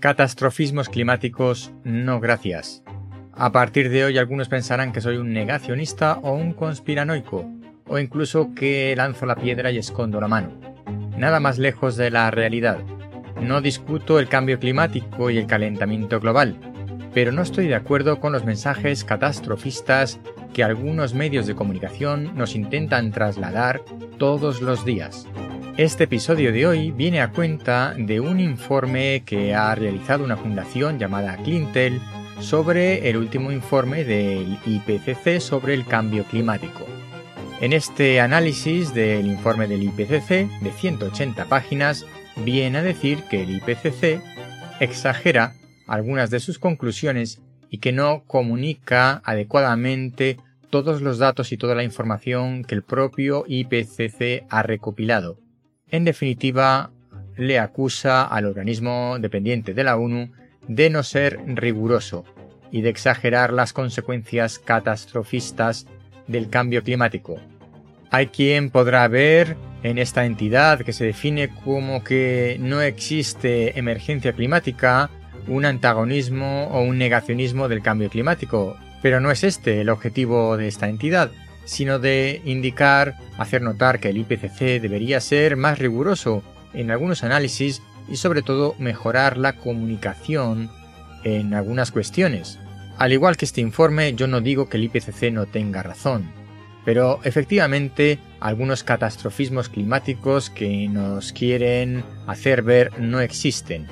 Catastrofismos climáticos, no gracias. A partir de hoy algunos pensarán que soy un negacionista o un conspiranoico, o incluso que lanzo la piedra y escondo la mano. Nada más lejos de la realidad. No discuto el cambio climático y el calentamiento global, pero no estoy de acuerdo con los mensajes catastrofistas que algunos medios de comunicación nos intentan trasladar todos los días. Este episodio de hoy viene a cuenta de un informe que ha realizado una fundación llamada Clintel sobre el último informe del IPCC sobre el cambio climático. En este análisis del informe del IPCC de 180 páginas, viene a decir que el IPCC exagera algunas de sus conclusiones y que no comunica adecuadamente todos los datos y toda la información que el propio IPCC ha recopilado en definitiva, le acusa al organismo dependiente de la ONU de no ser riguroso y de exagerar las consecuencias catastrofistas del cambio climático. Hay quien podrá ver en esta entidad que se define como que no existe emergencia climática un antagonismo o un negacionismo del cambio climático, pero no es este el objetivo de esta entidad sino de indicar, hacer notar que el IPCC debería ser más riguroso en algunos análisis y sobre todo mejorar la comunicación en algunas cuestiones. Al igual que este informe, yo no digo que el IPCC no tenga razón, pero efectivamente algunos catastrofismos climáticos que nos quieren hacer ver no existen.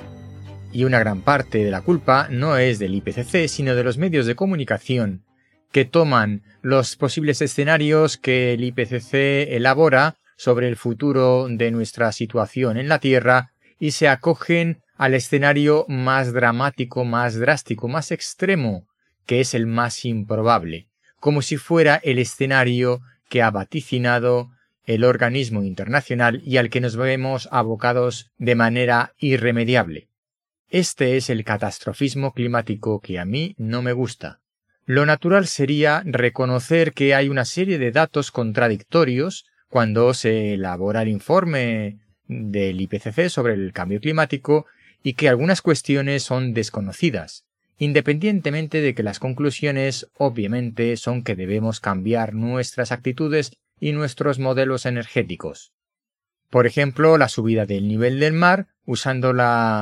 Y una gran parte de la culpa no es del IPCC, sino de los medios de comunicación que toman los posibles escenarios que el IPCC elabora sobre el futuro de nuestra situación en la Tierra y se acogen al escenario más dramático, más drástico, más extremo, que es el más improbable, como si fuera el escenario que ha vaticinado el organismo internacional y al que nos vemos abocados de manera irremediable. Este es el catastrofismo climático que a mí no me gusta. Lo natural sería reconocer que hay una serie de datos contradictorios cuando se elabora el informe del IPCC sobre el cambio climático y que algunas cuestiones son desconocidas, independientemente de que las conclusiones obviamente son que debemos cambiar nuestras actitudes y nuestros modelos energéticos. Por ejemplo, la subida del nivel del mar, usando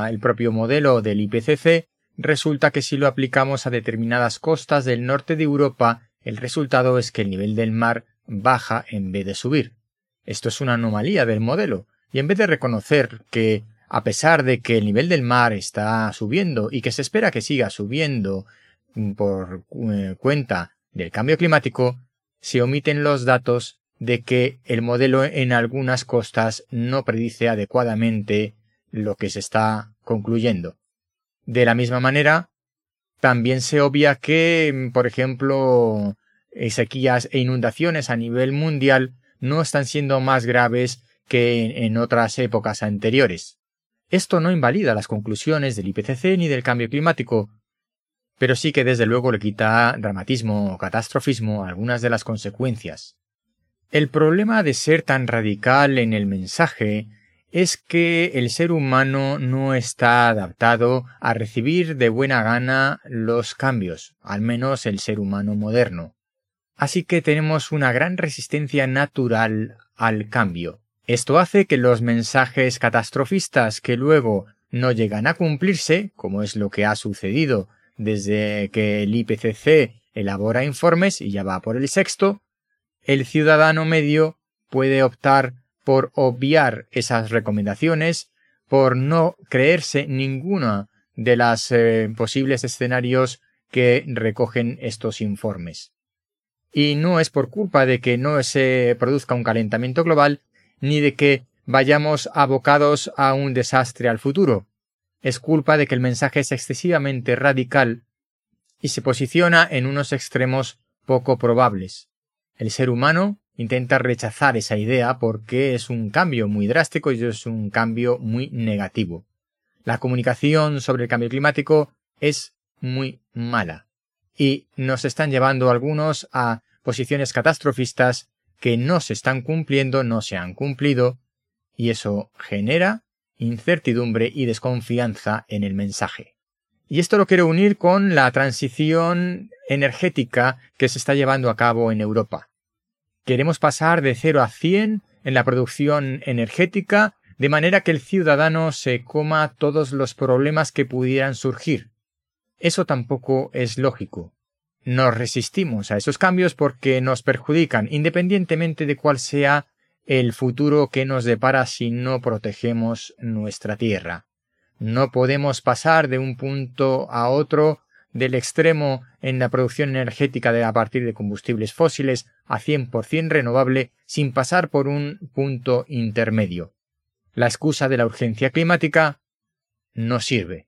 el propio modelo del IPCC, resulta que si lo aplicamos a determinadas costas del norte de Europa, el resultado es que el nivel del mar baja en vez de subir. Esto es una anomalía del modelo, y en vez de reconocer que, a pesar de que el nivel del mar está subiendo y que se espera que siga subiendo mm, por eh, cuenta del cambio climático, se omiten los datos de que el modelo en algunas costas no predice adecuadamente lo que se está concluyendo. De la misma manera, también se obvia que, mm, por ejemplo, eh, sequías e inundaciones a nivel mundial no están siendo más graves que en otras épocas anteriores. Esto no invalida las conclusiones del IPCC ni del cambio climático, pero sí que desde luego le quita dramatismo o catastrofismo a algunas de las consecuencias. El problema de ser tan radical en el mensaje es que el ser humano no está adaptado a recibir de buena gana los cambios, al menos el ser humano moderno. Así que tenemos una gran resistencia natural al cambio. Esto hace que los mensajes catastrofistas que luego no llegan a cumplirse, como es lo que ha sucedido desde que el IPCC elabora informes y ya va por el sexto, el ciudadano medio puede optar por obviar esas recomendaciones, por no creerse ninguna de los eh, posibles escenarios que recogen estos informes. Y no es por culpa de que no se produzca un calentamiento global, ni de que vayamos abocados a un desastre al futuro. Es culpa de que el mensaje es excesivamente radical y se posiciona en unos extremos poco probables. El ser humano intenta rechazar esa idea porque es un cambio muy drástico y es un cambio muy negativo. La comunicación sobre el cambio climático es muy mala y nos están llevando algunos a posiciones catastrofistas que no se están cumpliendo, no se han cumplido y eso genera incertidumbre y desconfianza en el mensaje. Y esto lo quiero unir con la transición energética que se está llevando a cabo en Europa. Queremos pasar de 0 a 100 en la producción energética de manera que el ciudadano se coma todos los problemas que pudieran surgir. Eso tampoco es lógico. Nos resistimos a esos cambios porque nos perjudican, independientemente de cuál sea el futuro que nos depara si no protegemos nuestra tierra. No podemos pasar de un punto a otro del extremo en la producción energética de a partir de combustibles fósiles a 100% renovable sin pasar por un punto intermedio. La excusa de la urgencia climática no sirve.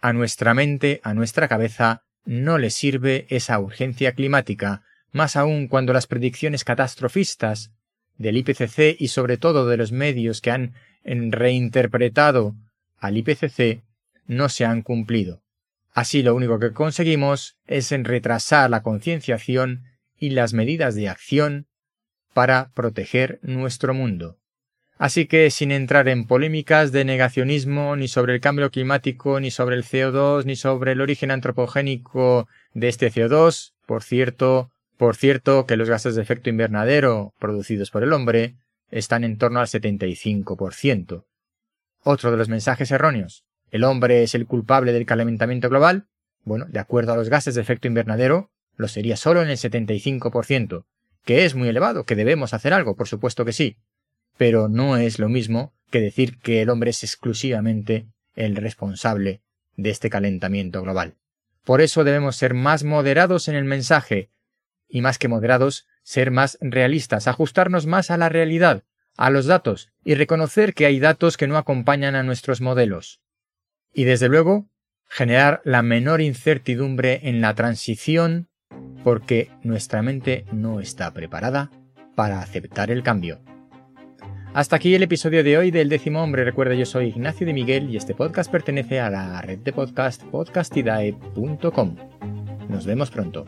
A nuestra mente, a nuestra cabeza, no le sirve esa urgencia climática, más aún cuando las predicciones catastrofistas del IPCC y sobre todo de los medios que han reinterpretado al IPCC no se han cumplido. Así lo único que conseguimos es en retrasar la concienciación y las medidas de acción para proteger nuestro mundo. Así que sin entrar en polémicas de negacionismo ni sobre el cambio climático, ni sobre el CO2, ni sobre el origen antropogénico de este CO2, por cierto, por cierto que los gases de efecto invernadero producidos por el hombre están en torno al 75%. Otro de los mensajes erróneos. ¿El hombre es el culpable del calentamiento global? Bueno, de acuerdo a los gases de efecto invernadero, lo sería solo en el 75%, que es muy elevado, que debemos hacer algo, por supuesto que sí, pero no es lo mismo que decir que el hombre es exclusivamente el responsable de este calentamiento global. Por eso debemos ser más moderados en el mensaje, y más que moderados, ser más realistas, ajustarnos más a la realidad, a los datos, y reconocer que hay datos que no acompañan a nuestros modelos. Y desde luego, generar la menor incertidumbre en la transición porque nuestra mente no está preparada para aceptar el cambio. Hasta aquí el episodio de hoy del décimo hombre. Recuerda, yo soy Ignacio de Miguel y este podcast pertenece a la red de podcast podcastidae.com. Nos vemos pronto.